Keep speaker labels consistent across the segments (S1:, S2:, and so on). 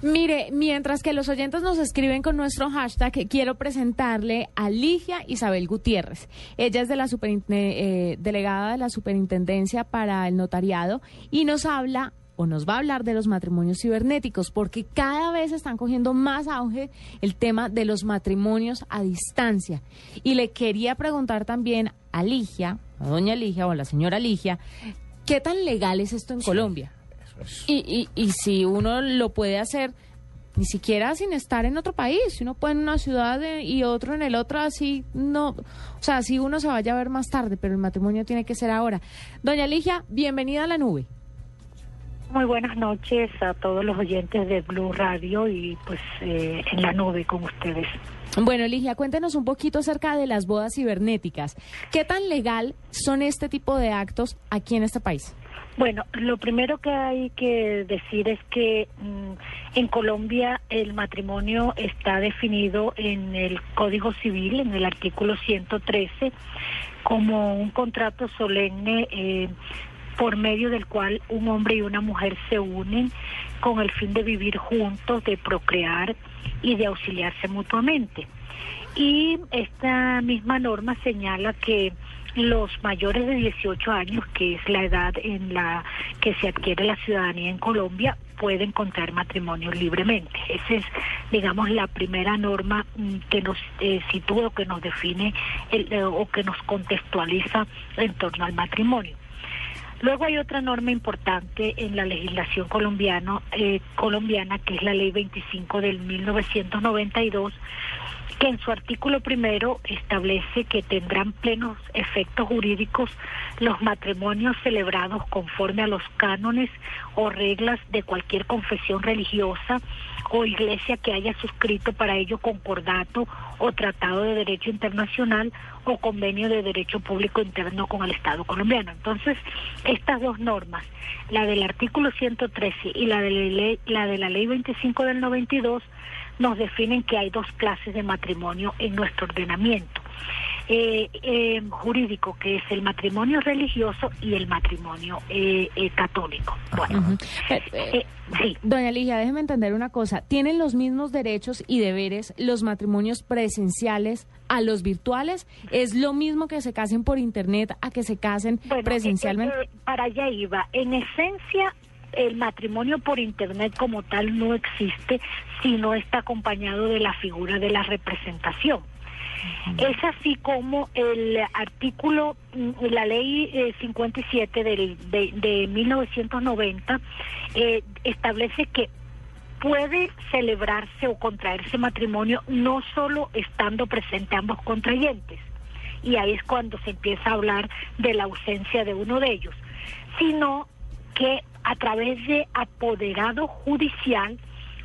S1: Mire, mientras que los oyentes nos escriben con nuestro hashtag, quiero presentarle a Ligia Isabel Gutiérrez. Ella es de la eh, delegada de la Superintendencia para el Notariado y nos habla o nos va a hablar de los matrimonios cibernéticos, porque cada vez están cogiendo más auge el tema de los matrimonios a distancia. Y le quería preguntar también a Ligia, a doña Ligia o a la señora Ligia, ¿qué tan legal es esto en Colombia? Y, y, y si uno lo puede hacer ni siquiera sin estar en otro país, si uno puede en una ciudad y otro en el otro, así no, o sea, así uno se vaya a ver más tarde, pero el matrimonio tiene que ser ahora. Doña Ligia, bienvenida a la nube.
S2: Muy buenas noches a todos los oyentes de Blue Radio y pues eh, en la nube con ustedes.
S1: Bueno, Ligia, cuéntenos un poquito acerca de las bodas cibernéticas. ¿Qué tan legal son este tipo de actos aquí en este país?
S2: Bueno, lo primero que hay que decir es que mm, en Colombia el matrimonio está definido en el Código Civil, en el artículo 113, como un contrato solemne eh, por medio del cual un hombre y una mujer se unen con el fin de vivir juntos, de procrear y de auxiliarse mutuamente. Y esta misma norma señala que los mayores de 18 años, que es la edad en la que se adquiere la ciudadanía en Colombia, pueden contraer matrimonio libremente. Esa es, digamos, la primera norma mm, que nos eh, sitúa o que nos define eh, o que nos contextualiza en torno al matrimonio. Luego hay otra norma importante en la legislación colombiana, eh, colombiana que es la Ley 25 del 1992 que en su artículo primero establece que tendrán plenos efectos jurídicos los matrimonios celebrados conforme a los cánones o reglas de cualquier confesión religiosa o iglesia que haya suscrito para ello concordato o tratado de derecho internacional o convenio de derecho público interno con el Estado colombiano. Entonces, estas dos normas, la del artículo 113 y la de la ley, la de la ley 25 del 92, nos definen que hay dos clases de matrimonio en nuestro ordenamiento. Eh, eh, jurídico, que es el matrimonio religioso y el matrimonio eh, católico. Bueno,
S1: sí. Doña Ligia, déjeme entender una cosa. ¿Tienen los mismos derechos y deberes los matrimonios presenciales a los virtuales? ¿Es lo mismo que se casen por Internet a que se casen presencialmente?
S2: para allá iba. En esencia, el matrimonio por internet como tal no existe si no está acompañado de la figura de la representación. Es así como el artículo, mm, la ley 57 eh, de, de 1990 eh, establece que puede celebrarse o contraerse matrimonio no solo estando presente ambos contrayentes, y ahí es cuando se empieza a hablar de la ausencia de uno de ellos, sino que a través de apoderado judicial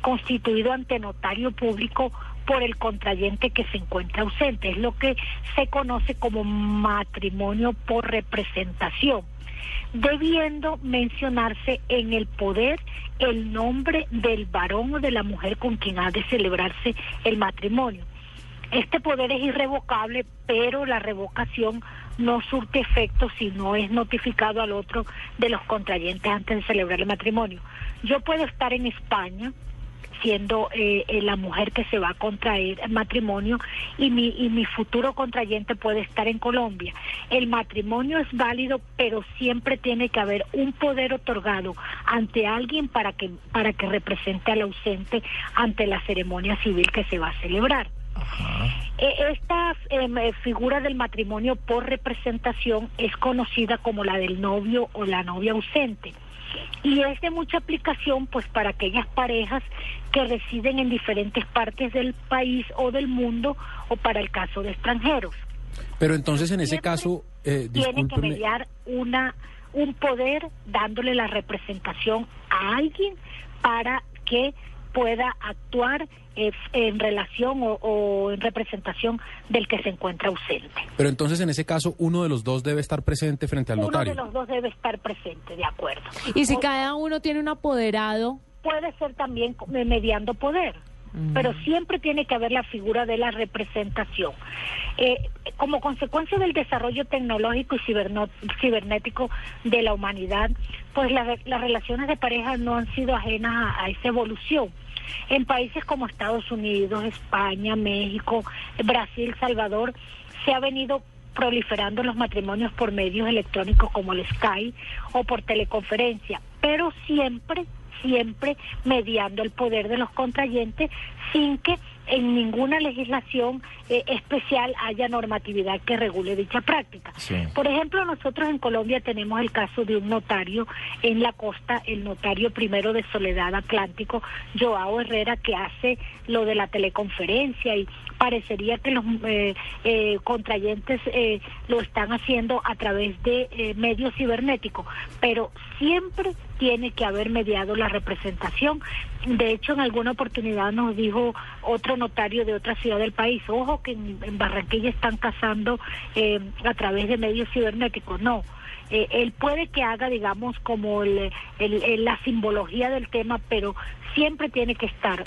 S2: constituido ante notario público por el contrayente que se encuentra ausente. Es lo que se conoce como matrimonio por representación, debiendo mencionarse en el poder el nombre del varón o de la mujer con quien ha de celebrarse el matrimonio. Este poder es irrevocable, pero la revocación no surte efecto si no es notificado al otro de los contrayentes antes de celebrar el matrimonio. Yo puedo estar en España siendo eh, eh, la mujer que se va a contraer matrimonio y mi, y mi futuro contrayente puede estar en Colombia. El matrimonio es válido, pero siempre tiene que haber un poder otorgado ante alguien para que, para que represente al ausente ante la ceremonia civil que se va a celebrar. Eh, esta em, eh, figura del matrimonio por representación es conocida como la del novio o la novia ausente y es de mucha aplicación pues para aquellas parejas que residen en diferentes partes del país o del mundo o para el caso de extranjeros.
S3: Pero entonces en ese caso
S2: eh, tiene que mediar una un poder dándole la representación a alguien para que pueda actuar eh, en relación o, en representación del que se encuentra ausente.
S3: Pero entonces en ese caso uno de los dos debe estar presente frente al notario.
S2: Uno de los dos debe estar presente, de acuerdo.
S1: Y si cada uno tiene un apoderado.
S2: Puede ser también mediando poder. pero siempre tiene que haber la figura de la representación. Eh, como consecuencia del desarrollo tecnológico y cibernético de la humanidad, pues las relaciones de pareja no han sido ajenas a, esa evolución. En países como Estados Unidos, España, México, Brasil, Salvador, se ha venido proliferando los matrimonios por medios electrónicos como el Skype o por teleconferencia, pero siempre siempre mediando el poder de los contrayentes sin que en ninguna legislación eh, especial haya normatividad que regule dicha práctica. Por ejemplo, nosotros en Colombia tenemos el caso de un notario en la costa, el notario primero de Soledad Atlántico, Joao Herrera, que hace lo de la teleconferencia y parecería que los eh, eh, contrayentes lo están haciendo a través de medios cibernéticos, pero siempre tiene que haber mediado la representación. De hecho, en alguna oportunidad nos dijo otro notario de otra ciudad del país, ojo que en, Barranquilla están casando eh, a través de medios cibernéticos. No, eh, él puede que haga, digamos, como el, la simbología del tema, pero siempre tiene que estar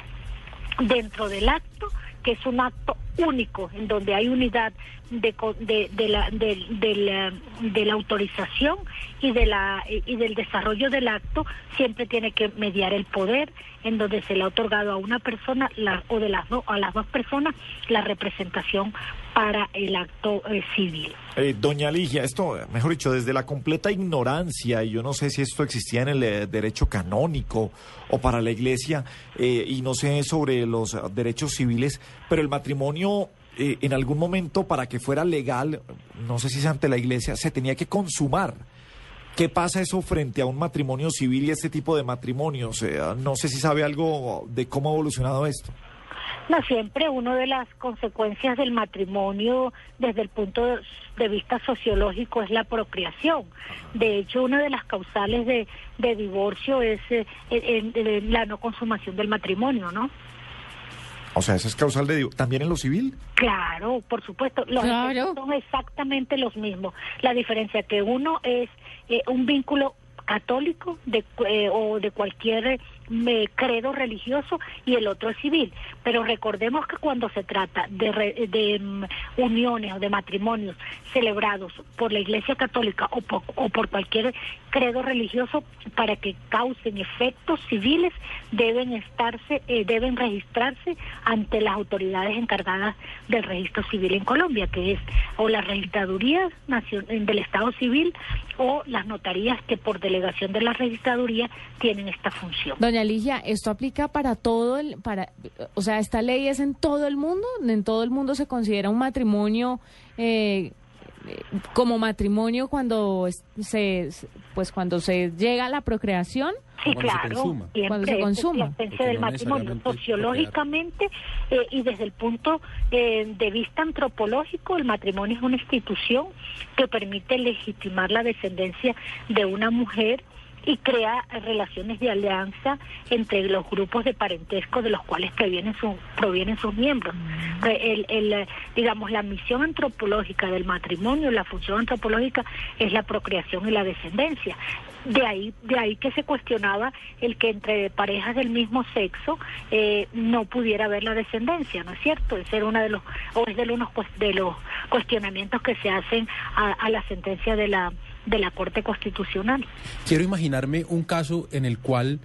S2: dentro del acto que es un acto único en donde hay unidad de, de, la, autorización y del desarrollo del acto siempre tiene que mediar el poder en donde se le ha otorgado a una persona o de las dos a las dos personas la representación para el acto eh, civil.
S4: Eh, doña Ligia, esto, mejor dicho, desde la completa ignorancia, y yo no sé si esto existía en el eh, derecho canónico o para la iglesia, y no sé sobre los derechos civiles, pero el matrimonio en algún momento para que fuera legal, no sé si es ante la iglesia, se tenía que consumar. ¿Qué pasa eso frente a un matrimonio civil y este tipo de matrimonios? no sé si sabe algo de cómo ha evolucionado esto.
S2: No, siempre una de las consecuencias del matrimonio desde el punto de vista sociológico es la procreación. De hecho, una de las causales de, divorcio es eh, la no consumación del matrimonio, ¿no?
S4: O sea, ¿eso es causal de también en lo civil?
S2: Claro, por supuesto. Los son exactamente los mismos. La diferencia que uno es eh, un vínculo católico de, eh, o de cualquier credo religioso y el otro es civil. Pero recordemos que cuando se trata de, de mm, uniones o de matrimonios celebrados por la Iglesia Católica o por, cualquier credo religioso, para que causen efectos civiles, deben estarse, eh, deben registrarse ante las autoridades encargadas del registro civil en Colombia, que es o la registraduría del Estado civil o las notarías que por delegación de la registraduría tienen esta función.
S1: ¿Esto aplica para todo el, para, o sea, esta ley es en todo el mundo? ¿En todo el mundo se considera un matrimonio eh, como matrimonio cuando se, pues cuando se llega a la procreación?
S2: Sí, claro, cuando se consuma. del matrimonio. Sociológicamente eh, y desde el punto eh, de vista antropológico, el matrimonio es una institución que permite legitimar la descendencia de una mujer y crea relaciones de alianza entre los grupos de parentesco de los cuales provienen, su, provienen sus miembros. Mm. El, el, digamos, la misión antropológica del matrimonio, la función antropológica es la procreación y la descendencia. De ahí, de ahí que se cuestionaba el que entre parejas del mismo sexo eh, no pudiera haber la descendencia, ¿no es cierto? Ese era uno de los, o es de, unos, de los cuestionamientos que se hacen a la sentencia de la de la Corte Constitucional.
S3: Quiero imaginarme un caso en el cual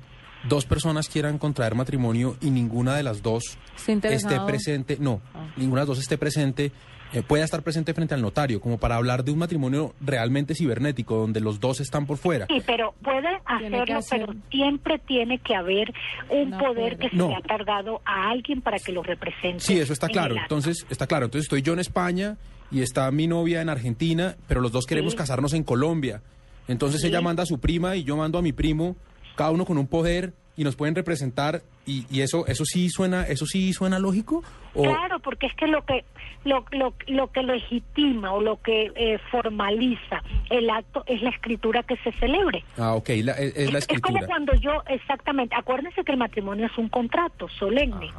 S3: dos personas quieran contraer matrimonio y ninguna de las dos esté presente, no, ah. ninguna de las dos esté presente, eh, pueda estar presente frente al notario, como para hablar de un matrimonio realmente cibernético, donde los dos están por fuera.
S2: Sí, pero puede hacerlo, pero siempre tiene que haber un poder que se le ha cargado a alguien para que lo represente.
S3: Sí, eso está claro. Entonces, está claro. Entonces estoy yo en España y está mi novia en Argentina, pero los dos queremos casarnos en Colombia. Entonces ella manda a su prima y yo mando a mi primo, cada uno con un poder y nos pueden representar y, y eso eso sí suena eso sí suena lógico
S2: claro porque es que lo que lo, lo, lo que legitima o lo que eh, formaliza el acto es la escritura que se celebre.
S3: Ah ok es, la escritura es,
S2: como cuando yo exactamente acuérdense que el matrimonio es un contrato solemne.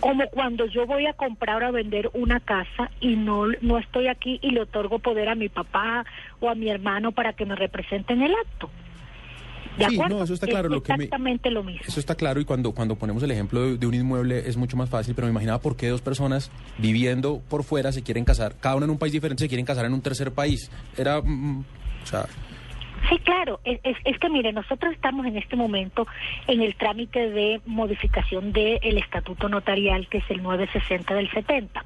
S2: Como cuando yo voy a comprar o a vender una casa y no no estoy aquí y le otorgo poder a mi papá o a mi hermano para que me representen el acto
S3: sí, no, eso está claro.
S2: Es
S3: lo
S2: exactamente lo mismo.
S3: Eso está claro y cuando, cuando ponemos el ejemplo de, un inmueble es mucho más fácil, pero me imaginaba por qué dos personas viviendo por fuera se quieren casar, cada una en un país diferente se quieren casar en un tercer país. Era, mm, mm, o sea...
S2: Sí, claro. Es, es, que, mire, nosotros estamos en este momento en el trámite de modificación del Estatuto Notarial, que es el 960 del 70.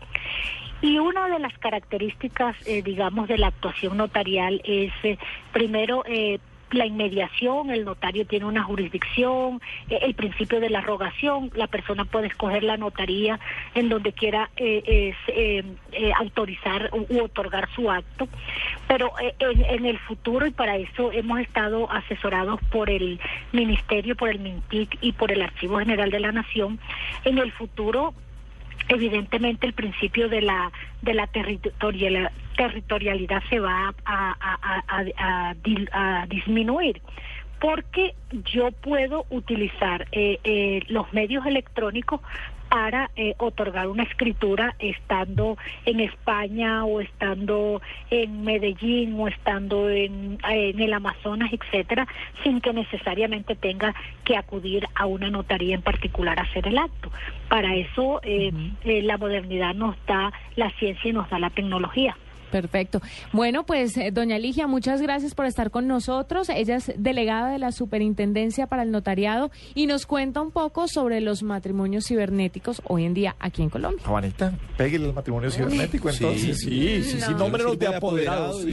S2: Y una de las características, eh, digamos, de la actuación notarial es, eh, primero, eh, la inmediación, el notario tiene una jurisdicción, eh, el principio de la rogación, la persona puede escoger la notaría en donde quiera eh, eh, autorizar u, otorgar su acto, pero en, en, el futuro, y para eso hemos estado asesorados por el Ministerio, por el MINTIC y por el Archivo General de la Nación, en el futuro evidentemente el principio de la de la territorialidad, territorialidad se va a, disminuir porque yo puedo utilizar eh, eh, los medios electrónicos para eh, otorgar una escritura estando en España o estando en Medellín o estando en, en el Amazonas, etcétera, sin que necesariamente tenga que acudir a una notaría en particular a hacer el acto. Para eso eh, eh, la modernidad nos da la ciencia y nos da la tecnología.
S1: Perfecto. Bueno, pues eh, doña Ligia, muchas gracias por estar con nosotros. Ella es delegada de la Superintendencia para el Notariado y nos cuenta un poco sobre los matrimonios cibernéticos hoy en día aquí en Colombia.
S4: Juanita, pégale el matrimonio cibernético entonces. Sí, sí, sí, nómbrenos de apoderados.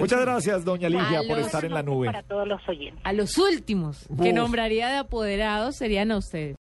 S4: Muchas gracias, doña Ligia, por estar en la nube.
S2: Para todos los oyentes.
S1: A los últimos que nombraría de apoderados serían a ustedes.